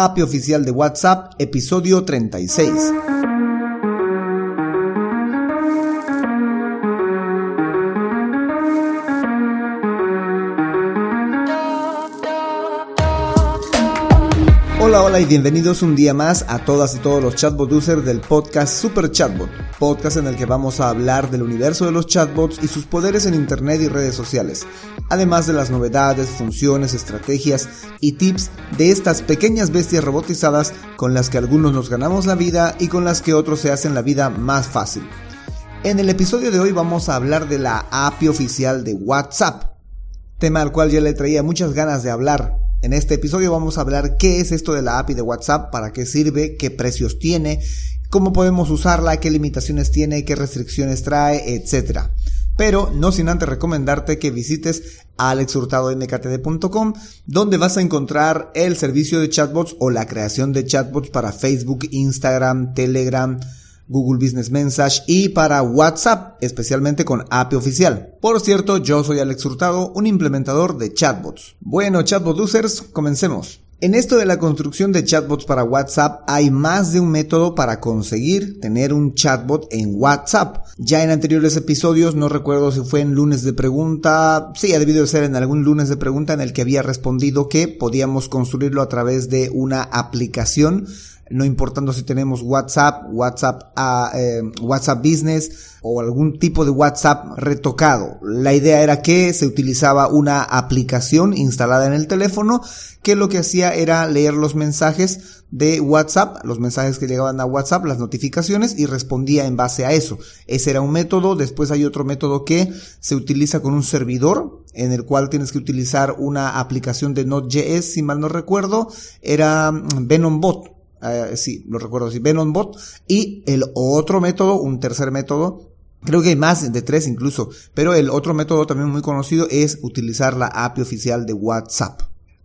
API oficial de WhatsApp, episodio 36. Hola, hola y bienvenidos un día más a todas y todos los chatbot users del podcast Super Chatbot, podcast en el que vamos a hablar del universo de los chatbots y sus poderes en internet y redes sociales, además de las novedades, funciones, estrategias y tips de estas pequeñas bestias robotizadas con las que algunos nos ganamos la vida y con las que otros se hacen la vida más fácil. En el episodio de hoy vamos a hablar de la API oficial de WhatsApp, tema al cual ya le traía muchas ganas de hablar en este episodio vamos a hablar qué es esto de la API de WhatsApp, para qué sirve, qué precios tiene, cómo podemos usarla, qué limitaciones tiene, qué restricciones trae, etc. Pero no sin antes recomendarte que visites alexhurtadomktd.com donde vas a encontrar el servicio de chatbots o la creación de chatbots para Facebook, Instagram, Telegram, Google Business Message y para WhatsApp, especialmente con API oficial. Por cierto, yo soy Alex Hurtado, un implementador de chatbots. Bueno, chatbot users, comencemos. En esto de la construcción de chatbots para WhatsApp hay más de un método para conseguir tener un chatbot en WhatsApp. Ya en anteriores episodios, no recuerdo si fue en lunes de pregunta, sí, ha debido ser en algún lunes de pregunta en el que había respondido que podíamos construirlo a través de una aplicación no importando si tenemos WhatsApp, WhatsApp, a ah, eh, WhatsApp Business o algún tipo de WhatsApp retocado. La idea era que se utilizaba una aplicación instalada en el teléfono que lo que hacía era leer los mensajes de WhatsApp, los mensajes que llegaban a WhatsApp, las notificaciones y respondía en base a eso. Ese era un método. Después hay otro método que se utiliza con un servidor en el cual tienes que utilizar una aplicación de Node.js, si mal no recuerdo, era VenomBot Uh, sí, lo recuerdo así, VenomBot. Y el otro método, un tercer método, creo que hay más de tres incluso, pero el otro método también muy conocido es utilizar la API oficial de WhatsApp.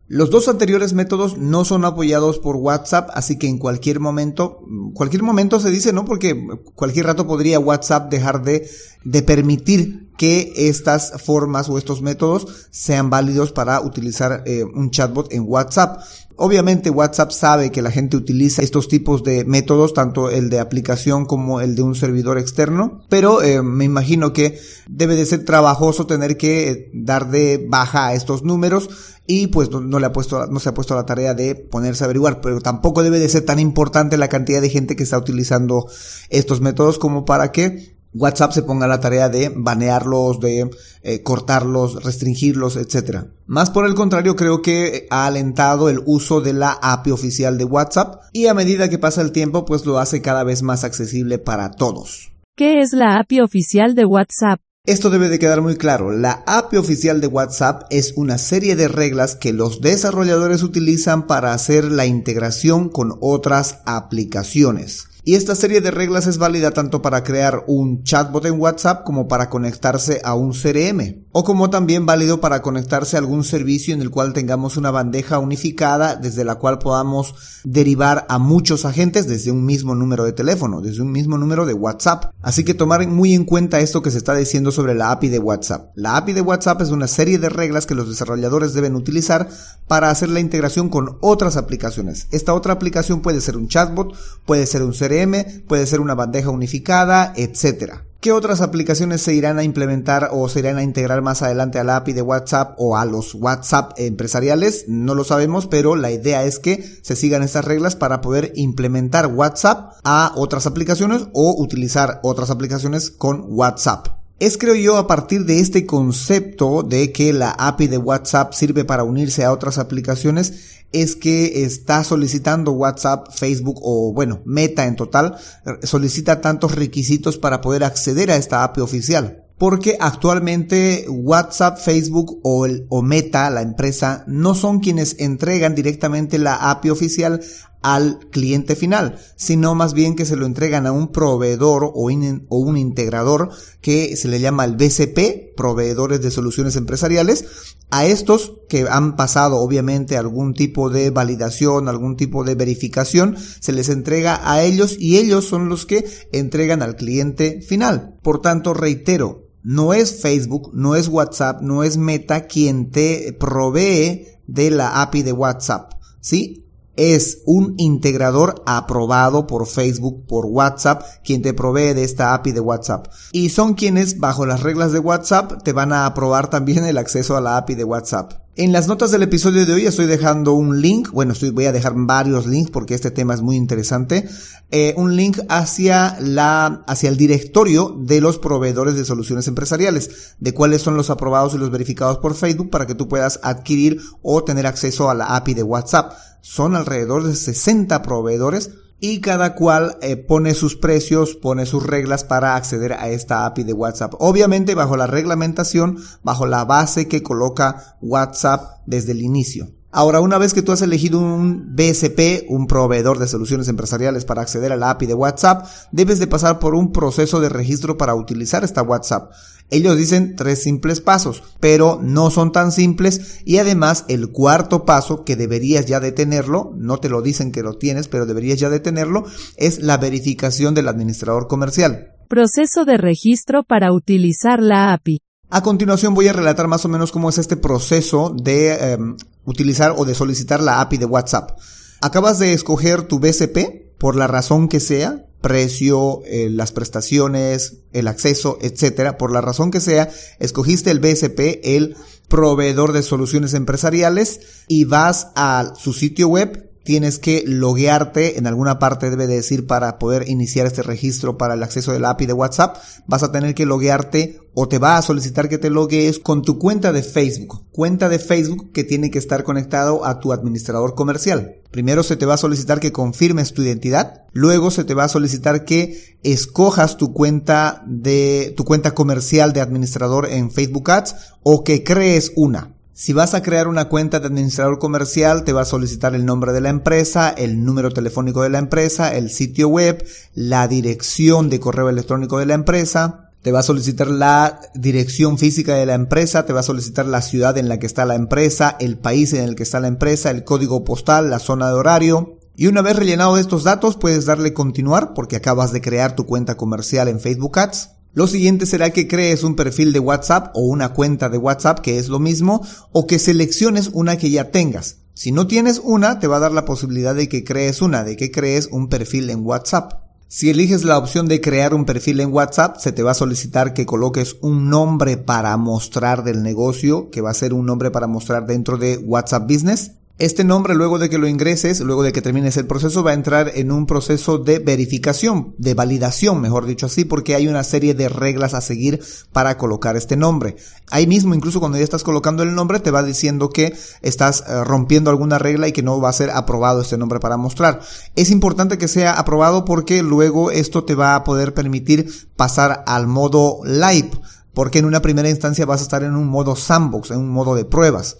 Los dos anteriores métodos no son apoyados por WhatsApp, así que en cualquier momento, cualquier momento se dice, ¿no? Porque cualquier rato podría WhatsApp dejar de, de permitir que estas formas o estos métodos sean válidos para utilizar eh, un chatbot en WhatsApp. Obviamente WhatsApp sabe que la gente utiliza estos tipos de métodos, tanto el de aplicación como el de un servidor externo, pero eh, me imagino que debe de ser trabajoso tener que eh, dar de baja a estos números y pues no, le ha puesto, no se ha puesto la tarea de ponerse a averiguar, pero tampoco debe de ser tan importante la cantidad de gente que está utilizando estos métodos como para que WhatsApp se ponga la tarea de banearlos, de eh, cortarlos, restringirlos, etc. Más por el contrario, creo que ha alentado el uso de la API oficial de WhatsApp y a medida que pasa el tiempo, pues lo hace cada vez más accesible para todos. ¿Qué es la API oficial de WhatsApp? Esto debe de quedar muy claro. La API oficial de WhatsApp es una serie de reglas que los desarrolladores utilizan para hacer la integración con otras aplicaciones. Y esta serie de reglas es válida tanto para crear un chatbot en WhatsApp como para conectarse a un CRM, o como también válido para conectarse a algún servicio en el cual tengamos una bandeja unificada desde la cual podamos derivar a muchos agentes desde un mismo número de teléfono, desde un mismo número de WhatsApp. Así que tomar muy en cuenta esto que se está diciendo sobre la API de WhatsApp. La API de WhatsApp es una serie de reglas que los desarrolladores deben utilizar para hacer la integración con otras aplicaciones. Esta otra aplicación puede ser un chatbot, puede ser un CRM, puede ser una bandeja unificada, etcétera. ¿Qué otras aplicaciones se irán a implementar o se irán a integrar más adelante a la API de WhatsApp o a los WhatsApp empresariales? No lo sabemos, pero la idea es que se sigan estas reglas para poder implementar WhatsApp a otras aplicaciones o utilizar otras aplicaciones con WhatsApp. Es creo yo a partir de este concepto de que la API de WhatsApp sirve para unirse a otras aplicaciones es que está solicitando WhatsApp, Facebook o bueno, Meta en total, solicita tantos requisitos para poder acceder a esta API oficial. Porque actualmente WhatsApp, Facebook o, el, o Meta, la empresa, no son quienes entregan directamente la API oficial al cliente final, sino más bien que se lo entregan a un proveedor o, un integrador que se le llama el BCP, proveedores de soluciones empresariales. A estos que han pasado obviamente algún tipo de validación, algún tipo de verificación, se les entrega a ellos y ellos son los que entregan al cliente final. Por tanto, reitero, no es Facebook, no es WhatsApp, no es Meta quien te provee de la API de WhatsApp. ¿Sí? Es un integrador aprobado por Facebook, por WhatsApp, quien te provee de esta API de WhatsApp. Y son quienes, bajo las reglas de WhatsApp, te van a aprobar también el acceso a la API de WhatsApp. En las notas del episodio de hoy estoy dejando un link, bueno, voy a dejar varios links porque este tema es muy interesante, eh, un link hacia la, hacia el directorio de los proveedores de soluciones empresariales, de cuáles son los aprobados y los verificados por Facebook para que tú puedas adquirir o tener acceso a la API de WhatsApp. Son alrededor de 60 proveedores y cada cual eh, pone sus precios, pone sus reglas para acceder a esta API de WhatsApp. Obviamente bajo la reglamentación, bajo la base que coloca WhatsApp desde el inicio. Ahora, una vez que tú has elegido un BSP, un proveedor de soluciones empresariales para acceder a la API de WhatsApp, debes de pasar por un proceso de registro para utilizar esta WhatsApp. Ellos dicen tres simples pasos, pero no son tan simples y además el cuarto paso que deberías ya de tenerlo, no te lo dicen que lo tienes, pero deberías ya de tenerlo, es la verificación del administrador comercial. Proceso de registro para utilizar la API. A continuación voy a relatar más o menos cómo es este proceso de em, utilizar o de solicitar la API de WhatsApp. Acabas de escoger tu BCP por la razón que sea, precio, eh, las prestaciones, el acceso, etcétera, por la razón que sea, escogiste el BSP, el proveedor de soluciones empresariales y vas a su sitio web tienes que loguearte, en alguna parte debe decir para poder iniciar este registro para el acceso del API de WhatsApp, vas a tener que loguearte o te va a solicitar que te loguees con tu cuenta de Facebook, cuenta de Facebook que tiene que estar conectado a tu administrador comercial. Primero se te va a solicitar que confirmes tu identidad, luego se te va a solicitar que escojas tu cuenta de tu cuenta comercial de administrador en Facebook Ads o que crees una. Si vas a crear una cuenta de administrador comercial, te va a solicitar el nombre de la empresa, el número telefónico de la empresa, el sitio web, la dirección de correo electrónico de la empresa, te va a solicitar la dirección física de la empresa, te va a solicitar la ciudad en la que está la empresa, el país en el que está la empresa, el código postal, la zona de horario. Y una vez rellenado estos datos, puedes darle continuar porque acabas de crear tu cuenta comercial en Facebook Ads. Lo siguiente será que crees un perfil de WhatsApp o una cuenta de WhatsApp, que es lo mismo, o que selecciones una que ya tengas. Si no tienes una, te va a dar la posibilidad de que crees una, de que crees un perfil en WhatsApp. Si eliges la opción de crear un perfil en WhatsApp, se te va a solicitar que coloques un nombre para mostrar del negocio, que va a ser un nombre para mostrar dentro de WhatsApp Business. Este nombre, luego de que lo ingreses, luego de que termines el proceso, va a entrar en un proceso de verificación, de validación, mejor dicho así, porque hay una serie de reglas a seguir para colocar este nombre. Ahí mismo, incluso cuando ya estás colocando el nombre, te va diciendo que estás eh, rompiendo alguna regla y que no va a ser aprobado este nombre para mostrar. Es importante que sea aprobado porque luego esto te va a poder permitir pasar al modo live, porque en una primera instancia vas a estar en un modo sandbox, en un modo de pruebas.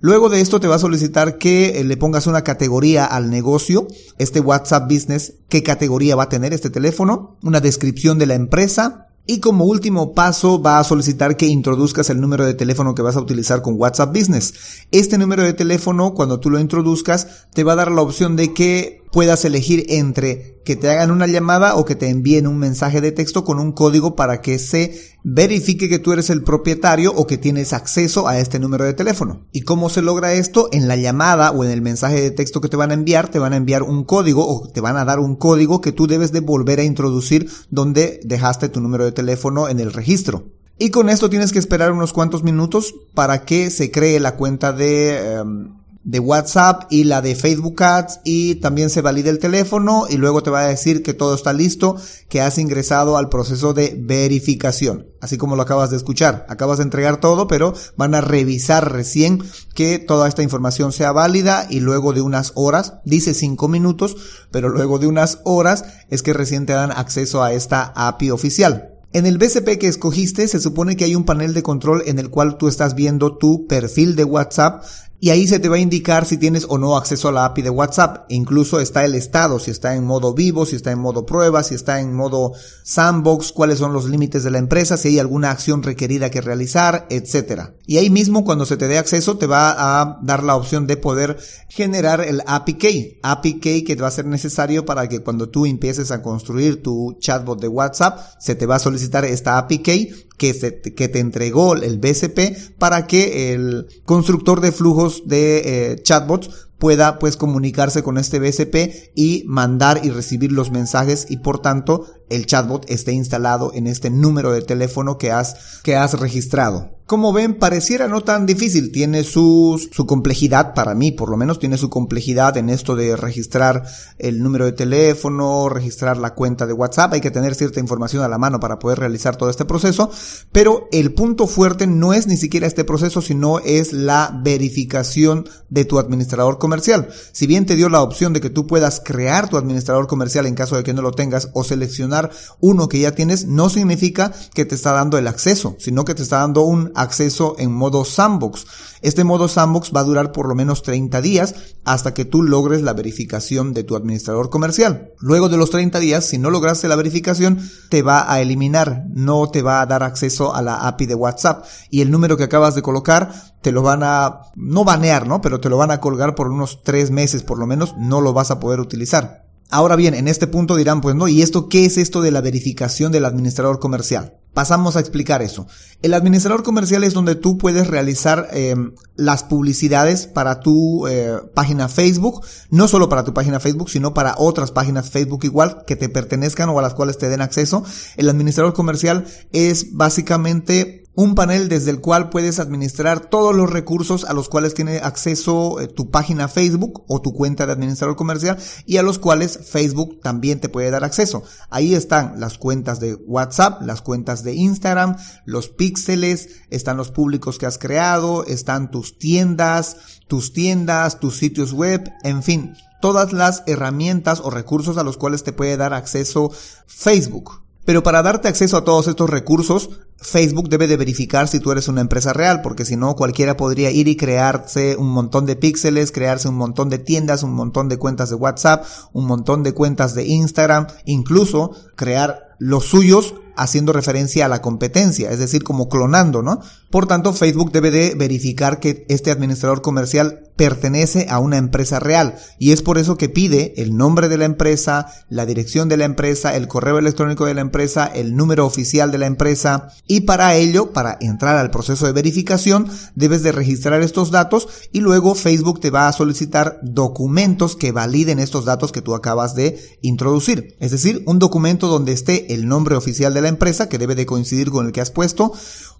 Luego de esto te va a solicitar que eh, le pongas una categoría al negocio, este WhatsApp Business, qué categoría va a tener este teléfono, una descripción de la empresa, y como último paso va a solicitar que introduzcas el número de teléfono que vas a utilizar con WhatsApp Business. Este número de teléfono, cuando tú lo introduzcas, te va a dar la opción de que puedas elegir entre que te hagan una llamada o que te envíen un mensaje de texto con un código para que se verifique que tú eres el propietario o que tienes acceso a este número de teléfono. ¿Y cómo se logra esto? En la llamada o en el mensaje de texto que te van a enviar, te van a enviar un código o te van a dar un código que tú debes de volver a introducir donde dejaste tu número de teléfono en el registro. Y con esto tienes que esperar unos cuantos minutos para que se cree la cuenta de... Em, de WhatsApp y la de Facebook Ads y también se valida el teléfono y luego te va a decir que todo está listo, que has ingresado al proceso de verificación. Así como lo acabas de escuchar. Acabas de entregar todo, pero van a revisar recién que toda esta información sea válida y luego de unas horas, dice cinco minutos, pero luego de unas horas es que recién te dan acceso a esta API oficial. En el BCP que escogiste se supone que hay un panel de control en el cual tú estás viendo tu perfil de WhatsApp y ahí se te va a indicar si tienes o no acceso a la API de WhatsApp. Incluso está el estado, si está en modo vivo, si está en modo prueba, si está en modo sandbox, cuáles son los límites de la empresa, si hay alguna acción requerida que realizar, etc. Y ahí mismo cuando se te dé acceso te va a dar la opción de poder generar el API Key. API Key que va a ser necesario para que cuando tú empieces a construir tu chatbot de WhatsApp, se te va a solicitar esta API Key que, que te entregó el BCP para que el constructor de flujos de eh, chatbots pueda pues comunicarse con este BSP y mandar y recibir los mensajes y por tanto el chatbot esté instalado en este número de teléfono que has, que has registrado. Como ven, pareciera no tan difícil, tiene su, complejidad, para mí por lo menos tiene su complejidad en esto de registrar el número de teléfono, registrar la cuenta de WhatsApp, hay que tener cierta información a la mano para poder realizar todo este proceso, pero el punto fuerte no es ni siquiera este proceso, sino es la verificación de tu administrador comercial. Si bien te dio la opción de que tú puedas crear tu administrador comercial en caso de que no lo tengas o seleccionar uno que ya tienes, no significa que te está dando el acceso, sino que te está dando un acceso en modo sandbox. Este modo sandbox va a durar por lo menos 30 días hasta que tú logres la verificación de tu administrador comercial. Luego de los 30 días, si no lograste la verificación, te va a eliminar, no te va a dar acceso a la API de WhatsApp y el número que acabas de colocar te lo van a, no banear, ¿no? Pero te lo van a colgar por unos 3 meses por lo menos, no lo vas a poder utilizar. Ahora bien, en este punto dirán, pues no, ¿y esto qué es esto de la verificación del administrador comercial? Pasamos a explicar eso. El administrador comercial es donde tú puedes realizar eh, las publicidades para tu eh, página Facebook, no solo para tu página Facebook, sino para otras páginas Facebook igual que te pertenezcan o a las cuales te den acceso. El administrador comercial es básicamente un panel desde el cual puedes administrar todos los recursos a los cuales tiene acceso eh, tu página Facebook o tu cuenta de administrador comercial y a los cuales Facebook también te puede dar acceso. Ahí están las cuentas de WhatsApp, las cuentas de Instagram, los píxeles, están los públicos que has creado, están tus tiendas, tus tiendas, tus sitios web, en fin, todas las herramientas o recursos a los cuales te puede dar acceso Facebook. Pero para darte acceso a todos estos recursos, Facebook debe de verificar si tú eres una empresa real, porque si no, cualquiera podría ir y crearse un montón de píxeles, crearse un montón de tiendas, un montón de cuentas de WhatsApp, un montón de cuentas de Instagram, incluso crear los suyos haciendo referencia a la competencia, es decir, como clonando, ¿no? Por tanto, Facebook debe de verificar que este administrador comercial pertenece a una empresa real y es por eso que pide el nombre de la empresa, la dirección de la empresa, el correo electrónico de la empresa, el número oficial de la empresa y para ello, para entrar al proceso de verificación, debes de registrar estos datos y luego Facebook te va a solicitar documentos que validen estos datos que tú acabas de introducir. Es decir, un documento donde esté el nombre oficial de la empresa que debe de coincidir con el que has puesto,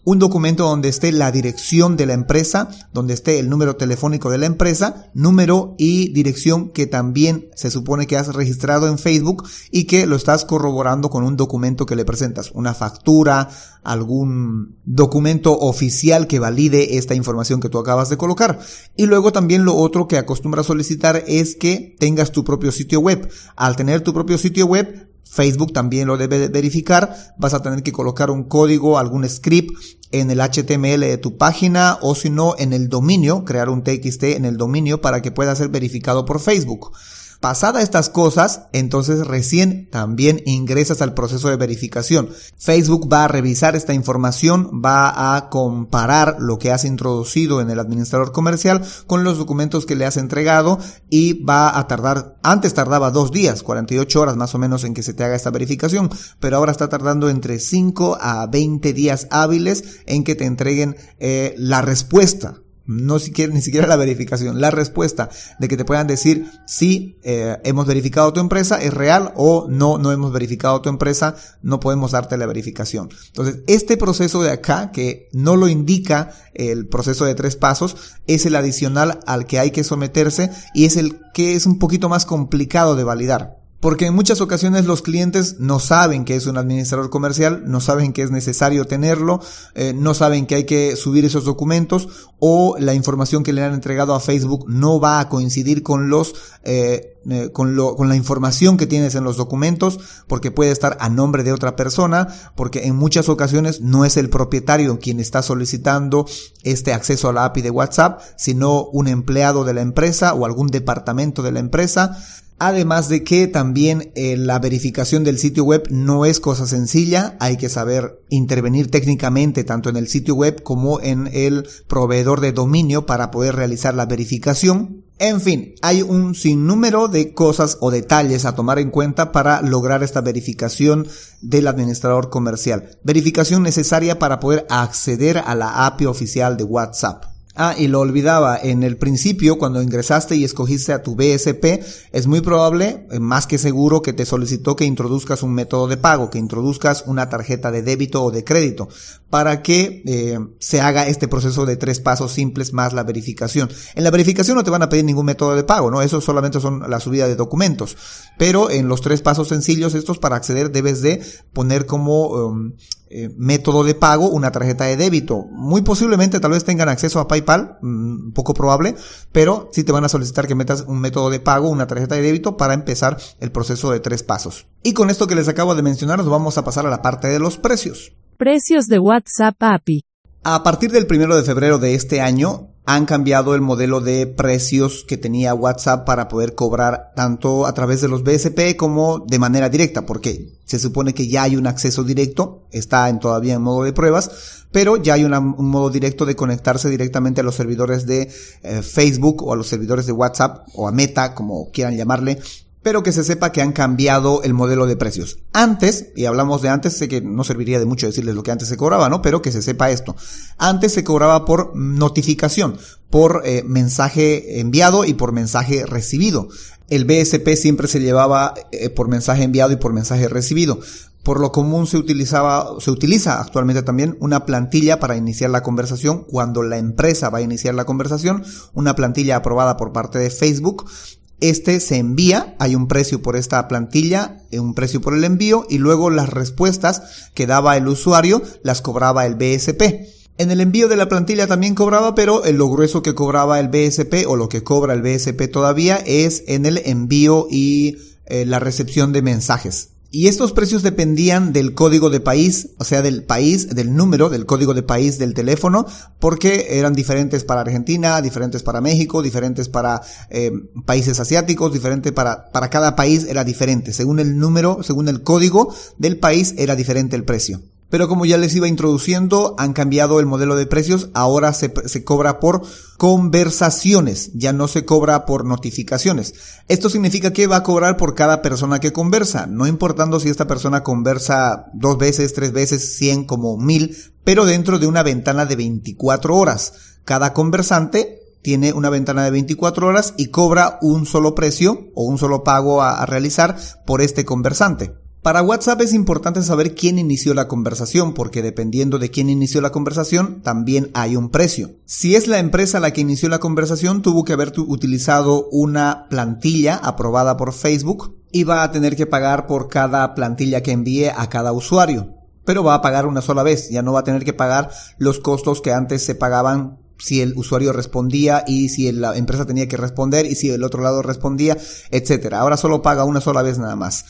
un documento donde esté la dirección de la empresa, donde esté el número telefónico de la empresa, número y dirección que también se supone que has registrado en Facebook y que lo estás corroborando con un documento que le presentas, una factura, algún documento oficial que valide esta información que tú acabas de colocar. Y luego también lo otro que acostumbra solicitar es que tengas tu propio sitio web. Al tener tu propio sitio web, Facebook también lo debe verificar. Vas a tener que colocar un código, algún script en el HTML de tu página o si no en el dominio, crear un TXT en el dominio para que pueda ser verificado por Facebook. Pasada estas cosas, entonces recién también ingresas al proceso de verificación. Facebook va a revisar esta información, va a comparar lo que has introducido en el administrador comercial con los documentos que le has entregado y va a tardar, antes tardaba dos días, 48 horas más o menos en que se te haga esta verificación, pero ahora está tardando entre 5 a 20 días hábiles en que te entreguen eh, la respuesta no siquiera, ni siquiera la verificación, la respuesta de que te puedan decir si eh, hemos verificado tu empresa es real o no, no hemos verificado tu empresa, no podemos darte la verificación. Entonces, este proceso de acá, que no lo indica el proceso de tres pasos, es el adicional al que hay que someterse y es el que es un poquito más complicado de validar. Porque en muchas ocasiones los clientes no saben que es un administrador comercial, no saben que es necesario tenerlo, eh, no saben que hay que subir esos documentos o la información que le han entregado a Facebook no va a coincidir con los eh, eh, con, lo, con la información que tienes en los documentos, porque puede estar a nombre de otra persona, porque en muchas ocasiones no es el propietario quien está solicitando este acceso a la API de WhatsApp, sino un empleado de la empresa o algún departamento de la empresa. Además de que también eh, la verificación del sitio web no es cosa sencilla, hay que saber intervenir técnicamente tanto en el sitio web como en el proveedor de dominio para poder realizar la verificación. En fin, hay un sinnúmero de cosas o detalles a tomar en cuenta para lograr esta verificación del administrador comercial. Verificación necesaria para poder acceder a la API oficial de WhatsApp. Ah, y lo olvidaba, en el principio, cuando ingresaste y escogiste a tu BSP, es muy probable, eh, más que seguro, que te solicitó que introduzcas un método de pago, que introduzcas una tarjeta de débito o de crédito, para que eh, se haga este proceso de tres pasos simples más la verificación. En la verificación no te van a pedir ningún método de pago, ¿no? Eso solamente son la subida de documentos. Pero en los tres pasos sencillos, estos para acceder debes de poner como um, eh, método de pago una tarjeta de débito. Muy posiblemente tal vez tengan acceso a PayPal, mm, poco probable, pero sí te van a solicitar que metas un método de pago, una tarjeta de débito para empezar el proceso de tres pasos. Y con esto que les acabo de mencionar nos vamos a pasar a la parte de los precios. Precios de WhatsApp API. A partir del primero de febrero de este año, han cambiado el modelo de precios que tenía WhatsApp para poder cobrar tanto a través de los BSP como de manera directa, porque se supone que ya hay un acceso directo, está en todavía en modo de pruebas, pero ya hay un modo directo de conectarse directamente a los servidores de eh, Facebook o a los servidores de WhatsApp o a Meta, como quieran llamarle, pero que se sepa que han cambiado el modelo de precios. Antes, y hablamos de antes, sé que no serviría de mucho decirles lo que antes se cobraba, ¿no? Pero que se sepa esto. Antes se cobraba por notificación, por eh, mensaje enviado y por mensaje recibido. El BSP siempre se llevaba eh, por mensaje enviado y por mensaje recibido. Por lo común se utilizaba, se utiliza actualmente también una plantilla para iniciar la conversación cuando la empresa va a iniciar la conversación, una plantilla aprobada por parte de Facebook este se envía, hay un precio por esta plantilla, eh, un precio por el envío y luego las respuestas que daba el usuario las cobraba el BSP. En el envío de la plantilla también cobraba, pero lo grueso que cobraba el BSP o lo que cobra el BSP todavía es en el envío y eh, la recepción de mensajes. Y estos precios dependían del código de país, o sea, del país, del número, del código de país del teléfono, porque eran diferentes para Argentina, diferentes para México, diferentes para eh, países asiáticos, diferente para, para cada país era diferente. Según el número, según el código del país era diferente el precio. Pero como ya les iba introduciendo, han cambiado el modelo de precios. Ahora se, se, cobra por conversaciones, ya no se cobra por notificaciones. Esto significa que va a cobrar por cada persona que conversa, no importando si esta persona conversa dos veces, tres veces, cien, como mil, pero dentro de una ventana de 24 horas. Cada conversante tiene una ventana de 24 horas y cobra un solo precio o un solo pago a, a realizar por este conversante. Para WhatsApp es importante saber quién inició la conversación, porque dependiendo de quién inició la conversación, también hay un precio. Si es la empresa la que inició la conversación, tuvo que haber utilizado una plantilla aprobada por Facebook y va a tener que pagar por cada plantilla que envíe a cada usuario. Pero va a pagar una sola vez, ya no va a tener que pagar los costos que antes se pagaban si el usuario respondía y si la empresa tenía que responder y si el otro lado respondía, etcétera. Ahora solo paga una sola vez nada más.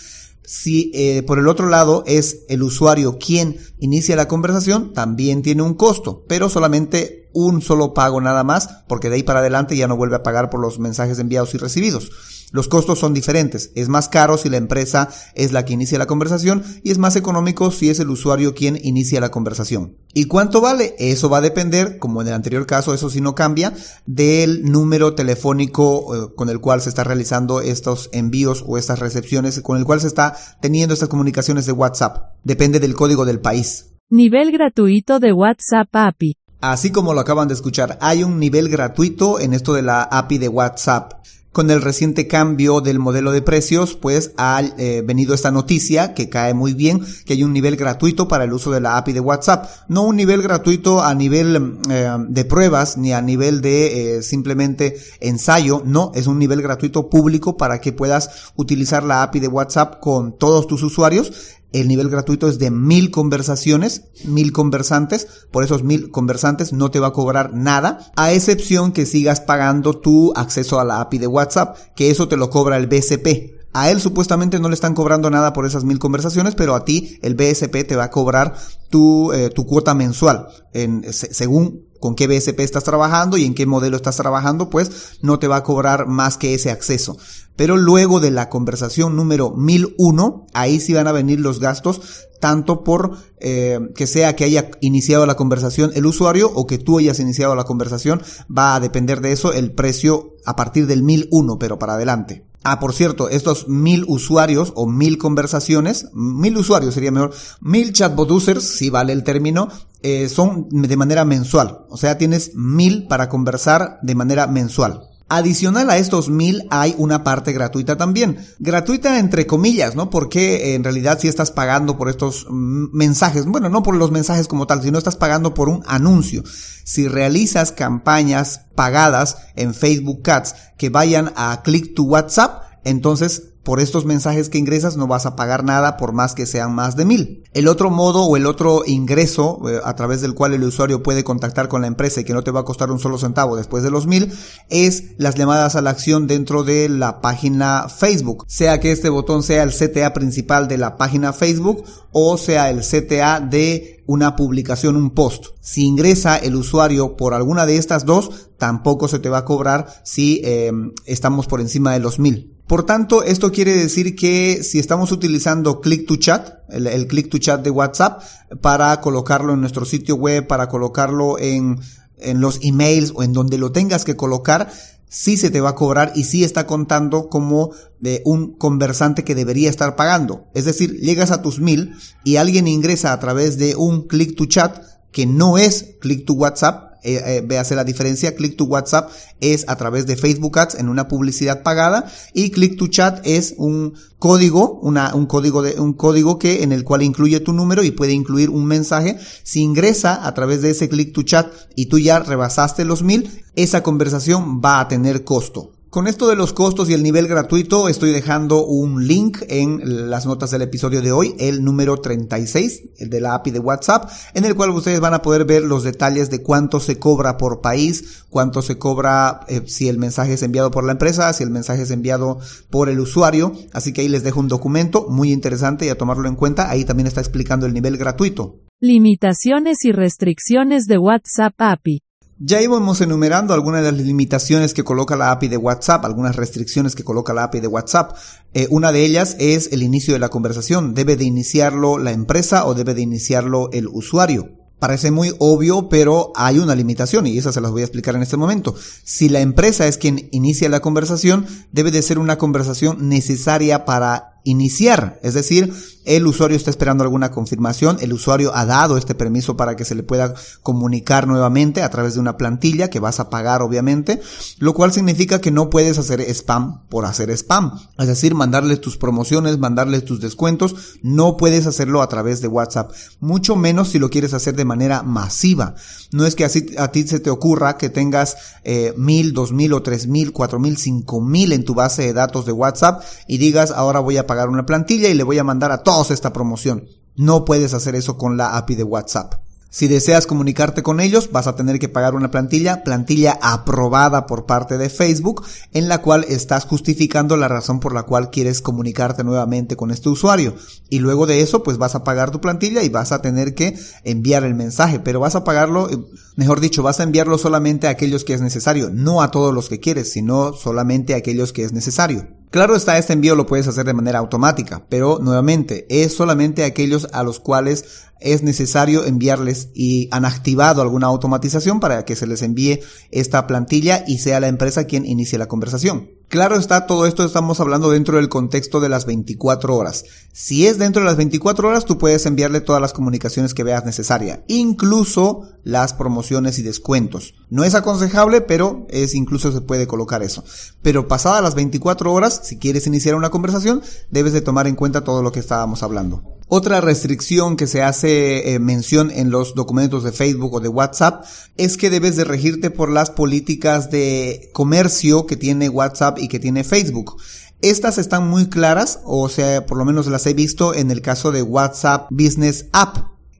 Si eh, por el otro lado es el usuario quien inicia la conversación, también tiene un costo, pero solamente un solo pago nada más, porque de ahí para adelante ya no vuelve a pagar por los mensajes enviados y recibidos. Los costos son diferentes. Es más caro si la empresa es la que inicia la conversación y es más económico si es el usuario quien inicia la conversación. ¿Y cuánto vale? Eso va a depender, como en el anterior caso, eso sí no cambia, del número telefónico eh, con el cual se está realizando estos envíos o estas recepciones, con el cual se está teniendo estas comunicaciones de WhatsApp. Depende del código del país. Nivel gratuito de WhatsApp API. Así como lo acaban de escuchar, hay un nivel gratuito en esto de la API de WhatsApp con el reciente cambio del modelo de precios, pues ha eh, venido esta noticia que cae muy bien, que hay un nivel gratuito para el uso de la API de WhatsApp. No un nivel gratuito a nivel eh, de pruebas ni a nivel de eh, simplemente ensayo, no, es un nivel gratuito público para que puedas utilizar la API de WhatsApp con todos tus usuarios el nivel gratuito es de mil conversaciones, mil conversantes. Por esos mil conversantes no te va a cobrar nada, a excepción que sigas pagando tu acceso a la API de WhatsApp, que eso te lo cobra el BSP. A él supuestamente no le están cobrando nada por esas mil conversaciones, pero a ti el BSP te va a cobrar tu, eh, tu cuota mensual, en, según con qué BSP estás trabajando y en qué modelo estás trabajando, pues no te va a cobrar más que ese acceso. Pero luego de la conversación número 1001, ahí sí van a venir los gastos, tanto por eh, que sea que haya iniciado la conversación el usuario o que tú hayas iniciado la conversación, va a depender de eso el precio a partir del 1001, pero para adelante. Ah, por cierto, estos mil usuarios o mil conversaciones, mil usuarios sería mejor, mil chatbot users, si vale el término, eh, son de manera mensual. O sea, tienes mil para conversar de manera mensual. Adicional a estos mil hay una parte gratuita también. Gratuita entre comillas, ¿no? Porque en realidad si estás pagando por estos mensajes, bueno, no por los mensajes como tal, sino estás pagando por un anuncio. Si realizas campañas pagadas en Facebook Ads que vayan a click to WhatsApp, entonces por estos mensajes que ingresas no vas a pagar nada por más que sean más de mil. El otro modo o el otro ingreso eh, a través del cual el usuario puede contactar con la empresa y que no te va a costar un solo centavo después de los mil es las llamadas a la acción dentro de la página Facebook. Sea que este botón sea el CTA principal de la página Facebook o sea el CTA de una publicación, un post. Si ingresa el usuario por alguna de estas dos, tampoco se te va a cobrar si eh, estamos por encima de los mil. Por tanto, esto quiere decir que si estamos utilizando Click to Chat, el, Click to Chat de WhatsApp, para colocarlo en nuestro sitio web, para colocarlo en, en los emails o en donde lo tengas que colocar, sí se te va a cobrar y sí está contando como de un conversante que debería estar pagando. Es decir, llegas a tus mil y alguien ingresa a través de un click to chat que no es click to WhatsApp, eh, eh, véase la diferencia, Click to WhatsApp es a través de Facebook Ads en una publicidad pagada y Click to Chat es un código, una, un código de, un código que en el cual incluye tu número y puede incluir un mensaje. Si ingresa a través de ese Click to Chat y tú ya rebasaste los mil, esa conversación va a tener costo. Con esto de los costos y el nivel gratuito, estoy dejando un link en las notas del episodio de hoy, el número 36, el de la API de WhatsApp, en el cual ustedes van a poder ver los detalles de cuánto se cobra por país, cuánto se cobra eh, si el mensaje es enviado por la empresa, si el mensaje es enviado por el usuario. Así que ahí les dejo un documento muy interesante y a tomarlo en cuenta. Ahí también está explicando el nivel gratuito. Limitaciones y restricciones de WhatsApp API. Ya íbamos enumerando algunas de las limitaciones que coloca la API de WhatsApp, algunas restricciones que coloca la API de WhatsApp. Eh, una de ellas es el inicio de la conversación. ¿Debe de iniciarlo la empresa o debe de iniciarlo el usuario? Parece muy obvio, pero hay una limitación y esa se las voy a explicar en este momento. Si la empresa es quien inicia la conversación, debe de ser una conversación necesaria para iniciar. Es decir, el usuario está esperando alguna confirmación, el usuario ha dado este permiso para que se le pueda comunicar nuevamente a través de una plantilla que vas a pagar obviamente, lo cual significa que no puedes hacer spam por hacer spam. Es decir, mandarle tus promociones, mandarle tus descuentos, no puedes hacerlo a través de WhatsApp, mucho menos si lo quieres hacer de manera masiva. No es que así a ti se te ocurra que tengas eh, mil, dos mil o tres mil, cuatro mil, cinco mil en tu base de datos de WhatsApp y digas ahora voy a pagar una plantilla y le voy a mandar a todos esta promoción. No puedes hacer eso con la API de WhatsApp. Si deseas comunicarte con ellos, vas a tener que pagar una plantilla, plantilla aprobada por parte de Facebook, en la cual estás justificando la razón por la cual quieres comunicarte nuevamente con este usuario. Y luego de eso, pues vas a pagar tu plantilla y vas a tener que enviar el mensaje, pero vas a pagarlo, eh, mejor dicho, vas a enviarlo solamente a aquellos que es necesario, no a todos los que quieres, sino solamente a aquellos que es necesario. Claro está, este envío lo puedes hacer de manera automática, pero nuevamente es solamente aquellos a los cuales es necesario enviarles y han activado alguna automatización para que se les envíe esta plantilla y sea la empresa quien inicie la conversación. Claro está, todo esto estamos hablando dentro del contexto de las 24 horas. Si es dentro de las 24 horas, tú puedes enviarle todas las comunicaciones que veas necesaria, incluso las promociones y descuentos. No es aconsejable, pero es incluso se puede colocar eso. Pero pasadas las 24 horas, si quieres iniciar una conversación, debes de tomar en cuenta todo lo que estábamos hablando. Otra restricción que se hace eh, mención en los documentos de Facebook o de WhatsApp es que debes de regirte por las políticas de comercio que tiene WhatsApp y que tiene Facebook. Estas están muy claras, o sea, por lo menos las he visto en el caso de WhatsApp Business App,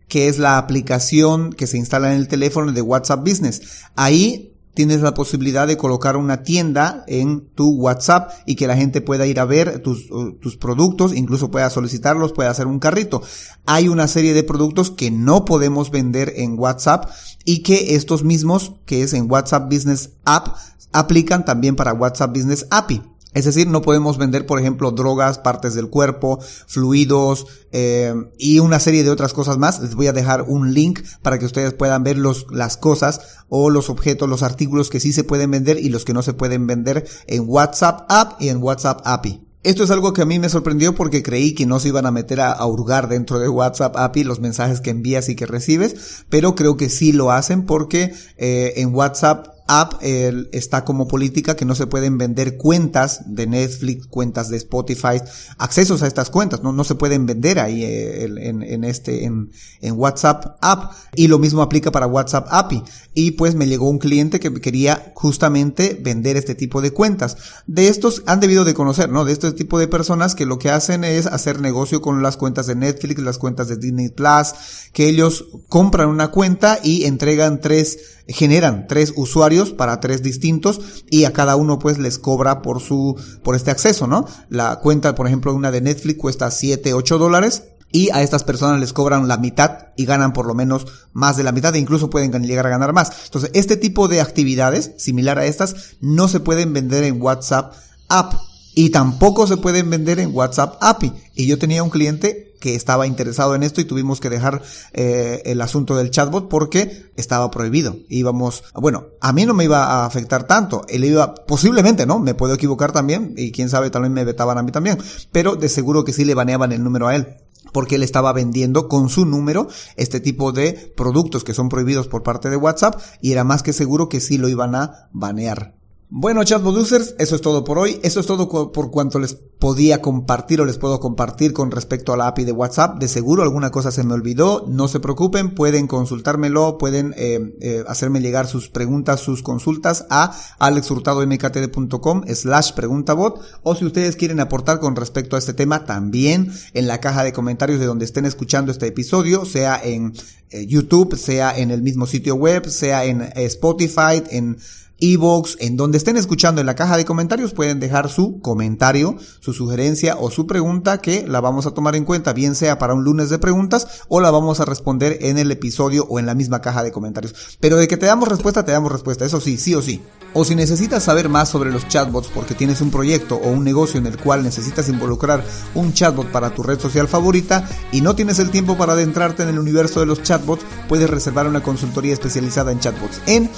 que es la aplicación que se instala en el teléfono de WhatsApp Business. Ahí tienes la posibilidad de colocar una tienda en tu WhatsApp y que la gente pueda ir a ver tus, uh, tus productos, incluso pueda solicitarlos, pueda hacer un carrito. Hay una serie de productos que no podemos vender en WhatsApp y que estos mismos, que es en WhatsApp Business App, aplican también para WhatsApp Business API. Es decir, no podemos vender, por ejemplo, drogas, partes del cuerpo, fluidos eh, y una serie de otras cosas más. Les voy a dejar un link para que ustedes puedan ver los, las cosas o los objetos, los artículos que sí se pueden vender y los que no se pueden vender en WhatsApp App y en WhatsApp API. Esto es algo que a mí me sorprendió porque creí que no se iban a meter a, hurgar dentro de WhatsApp API los mensajes que envías y que recibes, pero creo que sí lo hacen porque eh, en WhatsApp app está como política que no se pueden vender cuentas de Netflix, cuentas de Spotify, accesos a estas cuentas, no, no se pueden vender ahí eh, en, este, en, en WhatsApp app. Y lo mismo aplica para WhatsApp API. Y pues me llegó un cliente que quería justamente vender este tipo de cuentas. De estos han debido de conocer, ¿no? De este tipo de personas que lo que hacen es hacer negocio con las cuentas de Netflix, las cuentas de Disney Plus, que ellos compran una cuenta y entregan tres generan tres usuarios para tres distintos y a cada uno pues les cobra por su, por este acceso, ¿no? La cuenta, por ejemplo, una de Netflix cuesta 7, 8 dólares y a estas personas les cobran la mitad y ganan por lo menos más de la mitad e incluso pueden llegar a ganar más. Entonces, este tipo de actividades, similar a estas, no se pueden vender en WhatsApp App y tampoco se pueden vender en WhatsApp API. Y yo tenía un cliente que estaba interesado en esto y tuvimos que dejar eh, el asunto del chatbot porque estaba prohibido. Íbamos, bueno, a mí no me iba a afectar tanto, él iba, posiblemente, ¿no? Me puedo equivocar también y quién sabe, también me vetaban a mí también, pero de seguro que sí le baneaban el número a él porque él estaba vendiendo con su número este tipo de productos que son prohibidos por parte de WhatsApp y era más que seguro que sí lo iban a banear. Bueno, chatbot users, eso es todo por hoy. Eso es todo por cuanto les podía compartir o les puedo compartir con respecto a la API de WhatsApp. De seguro alguna cosa se me olvidó. No se preocupen, pueden consultármelo, pueden eh, eh, hacerme llegar sus preguntas, sus consultas a alexhurtadomktd.com slash preguntabot. O si ustedes quieren aportar con respecto a este tema, también en la caja de comentarios de donde estén escuchando este episodio, sea en eh, YouTube, sea en el mismo sitio web, sea en Spotify, en Evox, en donde estén escuchando en la caja de comentarios pueden dejar su comentario, su sugerencia o su pregunta que la vamos a tomar en cuenta, bien sea para un lunes de preguntas o la vamos a responder en el episodio o en la misma caja de comentarios. Pero de que te damos respuesta, te damos respuesta, eso sí, sí o sí. O si necesitas saber más sobre los chatbots porque tienes un proyecto o un negocio en el cual necesitas involucrar un chatbot para tu red social favorita y no tienes el tiempo para adentrarte en el universo de los chatbots, puedes reservar una consultoría especializada en chatbots en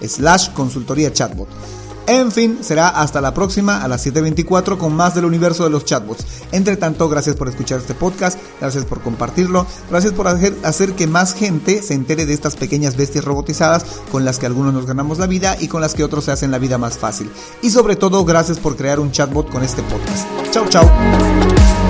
slash consultoría chatbot. En fin, será hasta la próxima a las 7.24 con más del universo de los chatbots. Entre tanto, gracias por escuchar este podcast, gracias por compartirlo, gracias por hacer, hacer, que más gente se entere de estas pequeñas bestias robotizadas con las que algunos nos ganamos la vida y con las que otros se hacen la vida más fácil. Y sobre todo, gracias por crear un chatbot con este podcast. Chao, chao.